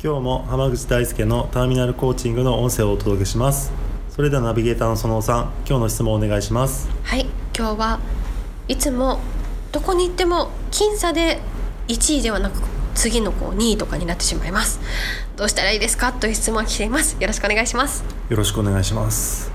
今日も浜口大輔のターミナルコーチングの音声をお届けします。それではナビゲーターの園尾さん今日の質問をお願いします。はい今日はいつもどこに行っても僅差で1位ではなく次のこう2位とかになってしまいます。どうしたらいいですか？という質問が来ています。よろしくお願いします。よろしくお願いします。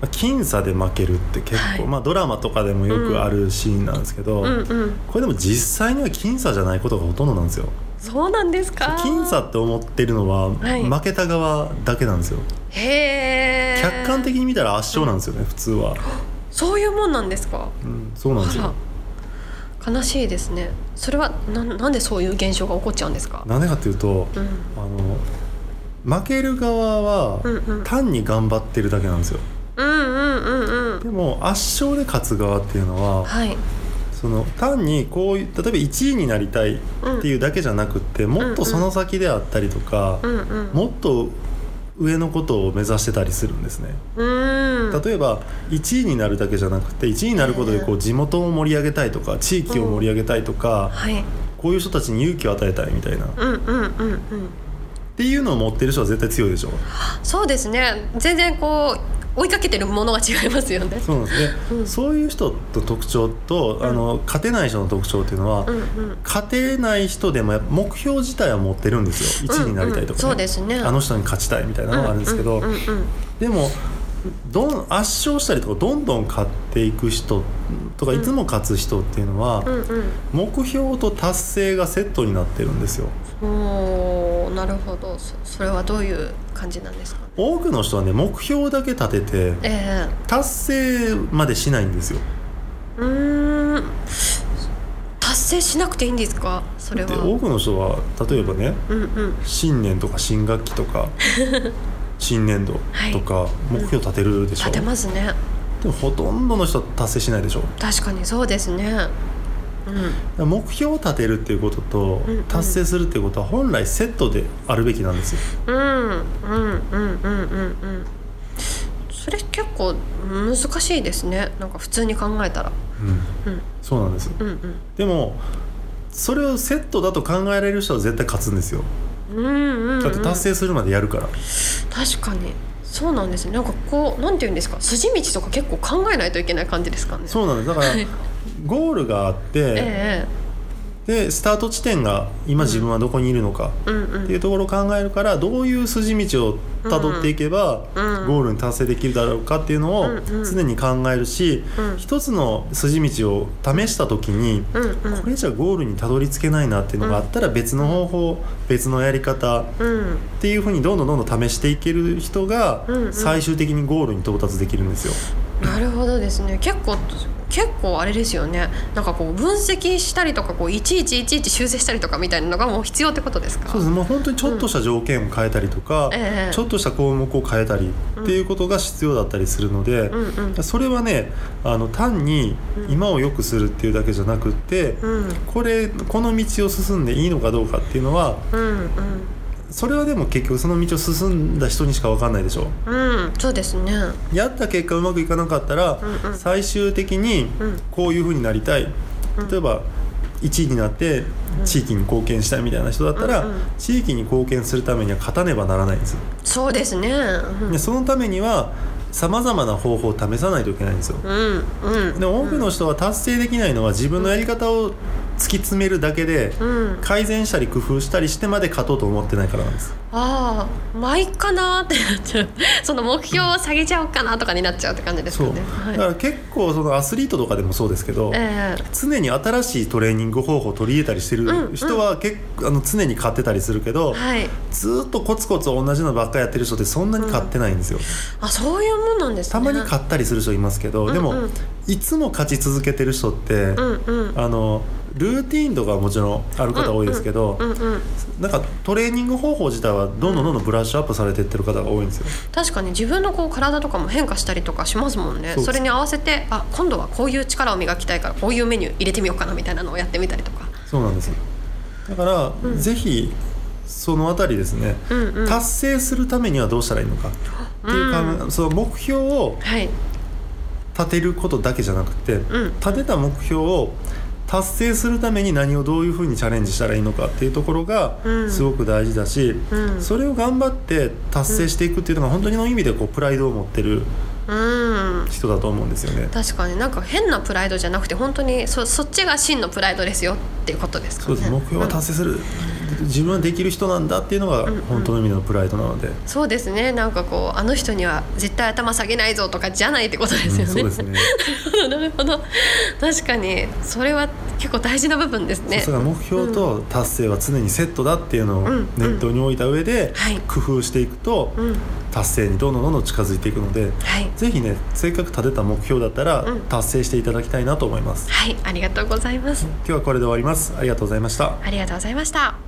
僅差で負けるって結構、はい、まあドラマとかでもよくあるシーンなんですけど、うんうんうん、これでも実際には僅差じゃないことがほとんどなんですよそうなんですか？僅差って思ってるのは、負けた側だけなんですよ。へえ客観的に見たら圧勝なんですよね、うん、普通は。そういうもんなんですか、うん、そうなんですよ。悲しいですね。それはななんでそういう現象が起こっちゃうんですか？なんでかっていうと、うん、あの負ける側は単に頑張ってるだけなんですよ、うんうんうんうん、でも圧勝で勝つ側っていうのは、はい、その単にこういう例えば1位になりたいっていうだけじゃなくて、もっとその先であったりとか、うんうん、もっと上のことを目指してたりするんですね。例えば1位になるだけじゃなくて1位になることでこう地元を盛り上げたいとか地域を盛り上げたいとか、はい、こういう人たちに勇気を与えたいみたいな。っていうのを持ってる人は絶対強いでしょ。う。そうですね。全然こう追いかけてるものが違いますよね。そうですね、うん、そういう人と特徴と、あの勝てない人の特徴っていうのは、うんうん、勝てない人でも目標自体は持ってるんですよ。1位になりたいとか、ね。そうですね。あの人に勝ちたいみたいなのがあるんですけど、でもどん圧勝したりとかどんどん勝っていく人とかいつも勝つ人っていうのは、うんうん、目標と達成がセットになってるんですよ。おなるほど。それはどういう感じなんですか、多くの人はね目標だけ立てて、えー、達成までしないんですよ。うん。達成しなくていいんですか？それは。多くの人は例えばね、うんうん、新年とか新学期とか 新年度とか目標立てるでしょ、うん、立てますね。でもほとんどの人は達成しないでしょ？確かにそうですね。うん、目標を立てるっていうことと、達成するっていうことは本来セットであるべきなんですよ。うん。うん。うん。うん。うん。うん。それ結構難しいですね。なんか普通に考えたら。うん、うん、そうなんです、うんうん、でもそれをセットだと考えられる人は絶対勝つんですよ。だって達成するまでやるから。確かに。そうなんですね。なんかこうなんていうんですか？筋道とか結構考えないといけない感じですかね。そうなんです。だからゴールがあって、えでスタート地点が今自分はどこにいるのかっていうところを考えるからどういう筋道をたどっていけばゴールに達成できるだろうかっていうのを常に考えるし一つの筋道を試した時にこれじゃゴールにたどり着けないなっていうのがあったら別の方法別のやり方っていうふうにどんどんどんどん試していける人が最終的にゴールに到達できるんですよ。なるほどですね。結構結構あれですよね。なんかこう分析したりとかこういちいちいちいち修正したりとかみたいなのがもう必要ってことですか？そうですもう本当にちょっとした条件を変えたりとか、うんえちょっとした項目を変えたりっていうことが必要だったりするので、うんうん、それはねあの単に今を良くするっていうだけじゃなくって、うん、これこの道を進んでいいのかどうかっていうのは、うんうんそれはでも結局その道を進んだ人にしか分かんないでしょ。う、うん、そうですね。やった結果うまくいかなかったら、うんうん、最終的にこういうふうになりたい、うん、例えば1位になって地域に貢献したいみたいな人だったら、うんうん、地域に貢献するためには勝たねばならないんですそうですね、うん、でそのためにはさまざまな方法を試さないといけないんですよ、うんうん、で多くの人は達成できないのは自分のやり方を突き詰めるだけで、改善したり工夫したりしてまで勝とうと思ってないからなんです。ああまあいっかなってなっちゃう。その目標を下げちゃおうかなとかになっちゃうって感じですかね、はい、だから結構そのアスリートとかでもそうですけど、えー、常に新しいトレーニング方法を取り入れたりしてる人は結構、あの常に勝ってたりするけど、はい、ずっとコツコツ同じのばっかりやってる人ってそんなに勝ってないんですよ、うん、あそういうもんなんです、ね、たまに勝ったりする人いますけど、うんうん、でもいつも勝ち続けてる人って、うんうん、あのルーティンとかはもちろんある方多いですけど、うんうんうんうん、なんかトレーニング方法自体はどんどんどんどんブラッシュアップされていってる方が多いんですよ。確かに自分のこう体とかも変化したりとかしますもんね。それに合わせてあ今度はこういう力を磨きたいからこういうメニュー入れてみようかなみたいなのをやってみたりとか。そうなんですだから、うん、ぜひそのあたりですね、うんうん、達成するためにはどうしたらいいのかっていうか、うん、その目標を立てることだけじゃなくて、うん、立てた目標を達成するために何をどういうふうにチャレンジしたらいいのかっていうところがすごく大事だし、うん、それを頑張って達成していくっていうのが本当にの意味でこうプライドを持ってる人だと思うんですよね、確かに。なんか変なプライドじゃなくて本当にそそっちが真のプライドですよっていうことですかね。そうです。目標は達成する、うん、自分はできる人なんだっていうのが本当の意味のプライドなので、うんうん、そうですねなんかこうあの人には絶対頭下げないぞとかじゃないってことですよね。そうですね なるほど確かにそれは結構大事な部分ですね。目標と達成は常にセットだっていうのを念頭に置いた上で工夫していくと達成にどんどんどんどん近づいていくので、はい、ぜひねせっかく立てた目標だったら達成していただきたいなと思います。はいありがとうございます。今日はこれで終わります。ありがとうございました。ありがとうございました。